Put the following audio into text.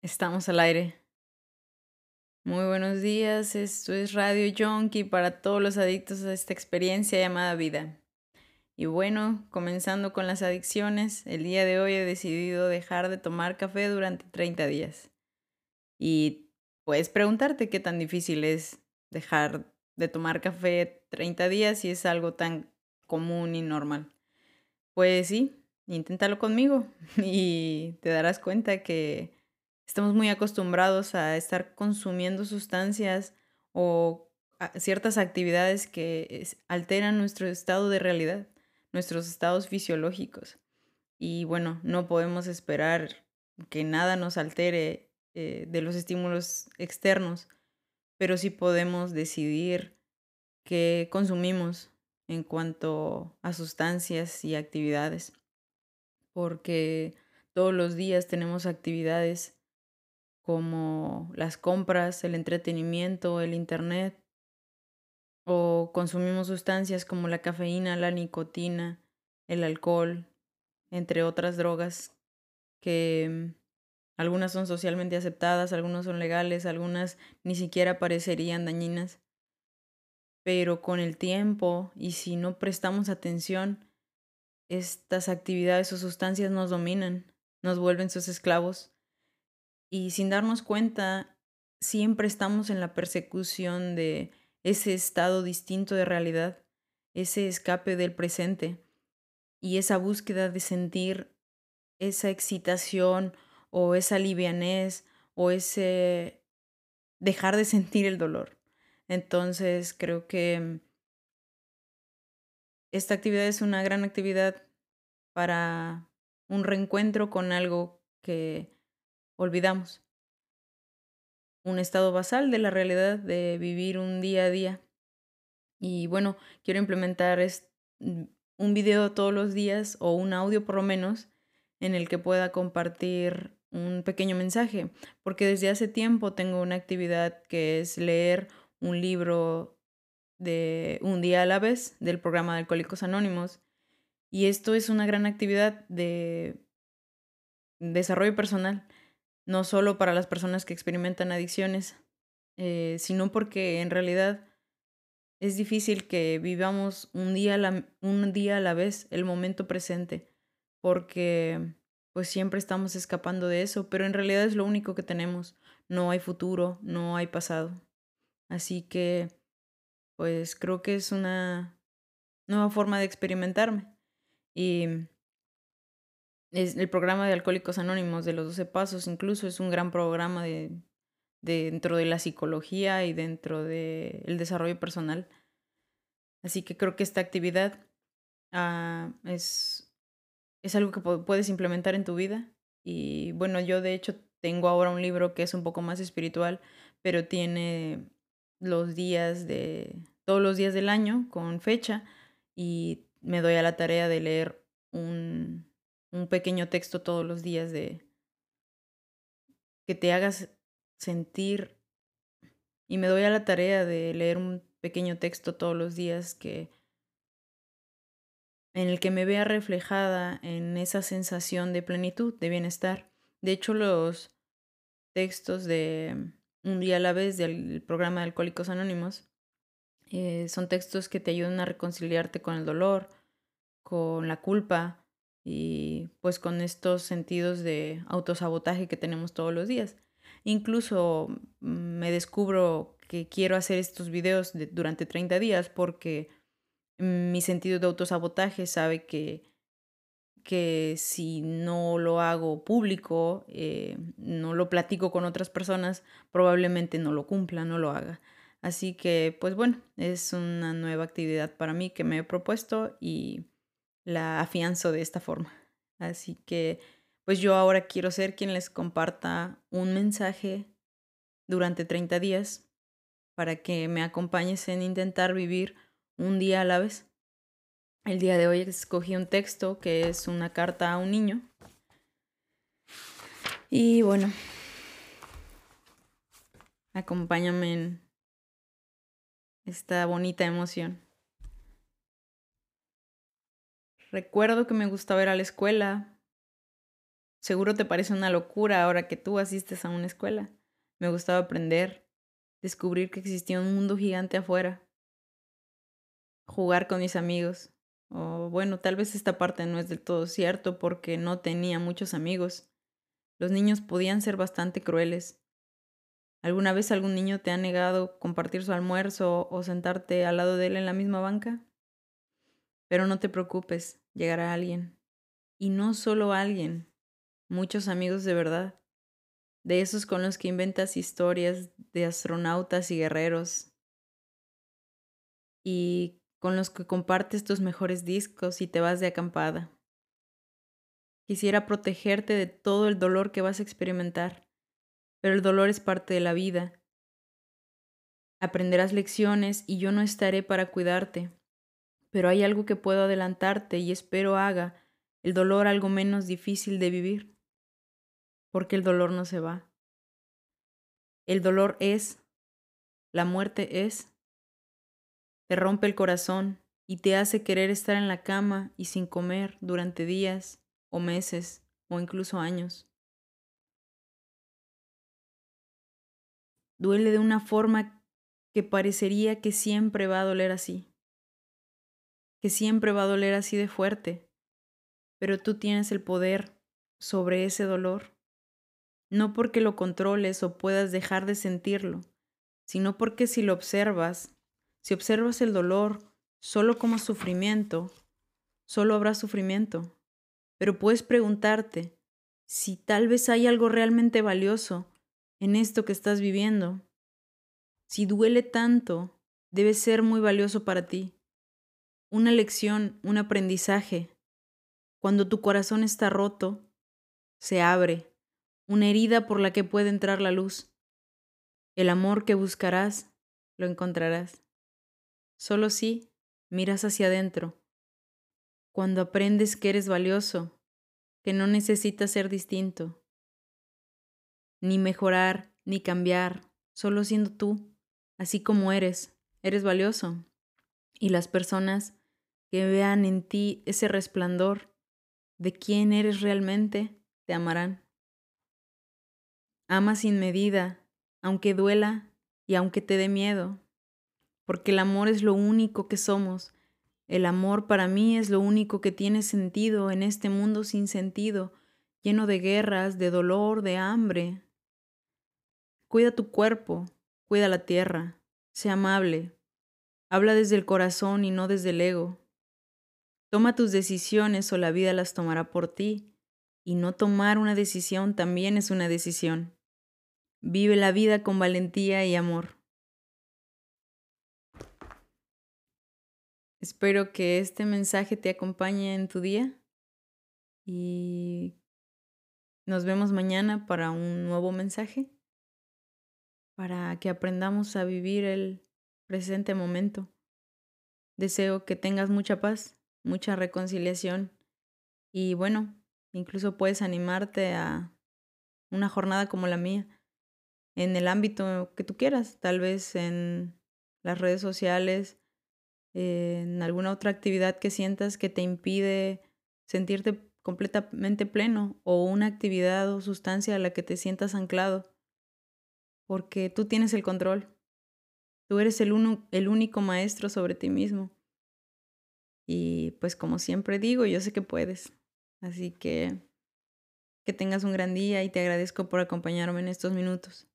Estamos al aire. Muy buenos días, esto es Radio Junkie para todos los adictos a esta experiencia llamada vida. Y bueno, comenzando con las adicciones, el día de hoy he decidido dejar de tomar café durante 30 días. Y puedes preguntarte qué tan difícil es dejar de tomar café 30 días si es algo tan común y normal. Pues sí, inténtalo conmigo y te darás cuenta que estamos muy acostumbrados a estar consumiendo sustancias o ciertas actividades que alteran nuestro estado de realidad, nuestros estados fisiológicos. Y bueno, no podemos esperar que nada nos altere eh, de los estímulos externos, pero sí podemos decidir qué consumimos en cuanto a sustancias y actividades, porque todos los días tenemos actividades como las compras, el entretenimiento, el Internet, o consumimos sustancias como la cafeína, la nicotina, el alcohol, entre otras drogas que algunas son socialmente aceptadas, algunas son legales, algunas ni siquiera parecerían dañinas. Pero con el tiempo y si no prestamos atención, estas actividades o sustancias nos dominan, nos vuelven sus esclavos y sin darnos cuenta, siempre estamos en la persecución de ese estado distinto de realidad, ese escape del presente y esa búsqueda de sentir esa excitación o esa livianez o ese dejar de sentir el dolor. Entonces creo que esta actividad es una gran actividad para un reencuentro con algo que olvidamos. Un estado basal de la realidad de vivir un día a día. Y bueno, quiero implementar mm, un video todos los días o un audio por lo menos en el que pueda compartir un pequeño mensaje, porque desde hace tiempo tengo una actividad que es leer un libro de un día a la vez del programa de Alcohólicos Anónimos. Y esto es una gran actividad de desarrollo personal no solo para las personas que experimentan adicciones, eh, sino porque en realidad es difícil que vivamos un día, a la, un día a la vez el momento presente, porque pues siempre estamos escapando de eso, pero en realidad es lo único que tenemos. No hay futuro, no hay pasado. Así que, pues creo que es una nueva forma de experimentarme. Y es el programa de Alcohólicos Anónimos de los 12 Pasos, incluso es un gran programa de, dentro de la psicología y dentro del el desarrollo personal. Así que creo que esta actividad ah, es, es algo que puedes implementar en tu vida. Y bueno, yo de hecho tengo ahora un libro que es un poco más espiritual, pero tiene los días de, todos los días del año con fecha y me doy a la tarea de leer un, un pequeño texto todos los días de que te hagas sentir y me doy a la tarea de leer un pequeño texto todos los días que en el que me vea reflejada en esa sensación de plenitud, de bienestar. De hecho, los textos de Un día a la vez del programa de Alcohólicos Anónimos eh, son textos que te ayudan a reconciliarte con el dolor, con la culpa, y pues con estos sentidos de autosabotaje que tenemos todos los días. Incluso mm, me descubro que quiero hacer estos videos durante 30 días porque mi sentido de autosabotaje sabe que, que si no lo hago público, eh, no lo platico con otras personas, probablemente no lo cumpla, no lo haga. Así que, pues bueno, es una nueva actividad para mí que me he propuesto y la afianzo de esta forma. Así que, pues yo ahora quiero ser quien les comparta un mensaje durante 30 días para que me acompañes en intentar vivir un día a la vez. El día de hoy escogí un texto que es una carta a un niño. Y bueno, acompáñame en esta bonita emoción. Recuerdo que me gustaba ir a la escuela, seguro te parece una locura ahora que tú asistes a una escuela. Me gustaba aprender, descubrir que existía un mundo gigante afuera, jugar con mis amigos. O bueno, tal vez esta parte no es del todo cierto porque no tenía muchos amigos. Los niños podían ser bastante crueles. ¿Alguna vez algún niño te ha negado compartir su almuerzo o sentarte al lado de él en la misma banca? Pero no te preocupes, llegará alguien. Y no solo alguien, muchos amigos de verdad, de esos con los que inventas historias de astronautas y guerreros, y con los que compartes tus mejores discos y te vas de acampada. Quisiera protegerte de todo el dolor que vas a experimentar, pero el dolor es parte de la vida. Aprenderás lecciones y yo no estaré para cuidarte, pero hay algo que puedo adelantarte y espero haga el dolor algo menos difícil de vivir, porque el dolor no se va. El dolor es, la muerte es, te rompe el corazón y te hace querer estar en la cama y sin comer durante días o meses o incluso años. Duele de una forma que parecería que siempre va a doler así, que siempre va a doler así de fuerte, pero tú tienes el poder sobre ese dolor, no porque lo controles o puedas dejar de sentirlo, sino porque si lo observas, si observas el dolor solo como sufrimiento, solo habrá sufrimiento. Pero puedes preguntarte si tal vez hay algo realmente valioso en esto que estás viviendo. Si duele tanto, debe ser muy valioso para ti. Una lección, un aprendizaje, cuando tu corazón está roto, se abre, una herida por la que puede entrar la luz. El amor que buscarás, lo encontrarás. Solo si miras hacia adentro. Cuando aprendes que eres valioso, que no necesitas ser distinto, ni mejorar, ni cambiar, solo siendo tú, así como eres, eres valioso. Y las personas que vean en ti ese resplandor de quién eres realmente, te amarán. Ama sin medida, aunque duela y aunque te dé miedo, porque el amor es lo único que somos. El amor para mí es lo único que tiene sentido en este mundo sin sentido, lleno de guerras, de dolor, de hambre. Cuida tu cuerpo, cuida la tierra, sé amable, habla desde el corazón y no desde el ego. Toma tus decisiones o la vida las tomará por ti. Y no tomar una decisión también es una decisión. Vive la vida con valentía y amor. Espero que este mensaje te acompañe en tu día y nos vemos mañana para un nuevo mensaje, para que aprendamos a vivir el presente momento. Deseo que tengas mucha paz mucha reconciliación y bueno, incluso puedes animarte a una jornada como la mía en el ámbito que tú quieras, tal vez en las redes sociales, en alguna otra actividad que sientas que te impide sentirte completamente pleno o una actividad o sustancia a la que te sientas anclado, porque tú tienes el control. Tú eres el, uno, el único maestro sobre ti mismo. Y pues como siempre digo, yo sé que puedes. Así que que tengas un gran día y te agradezco por acompañarme en estos minutos.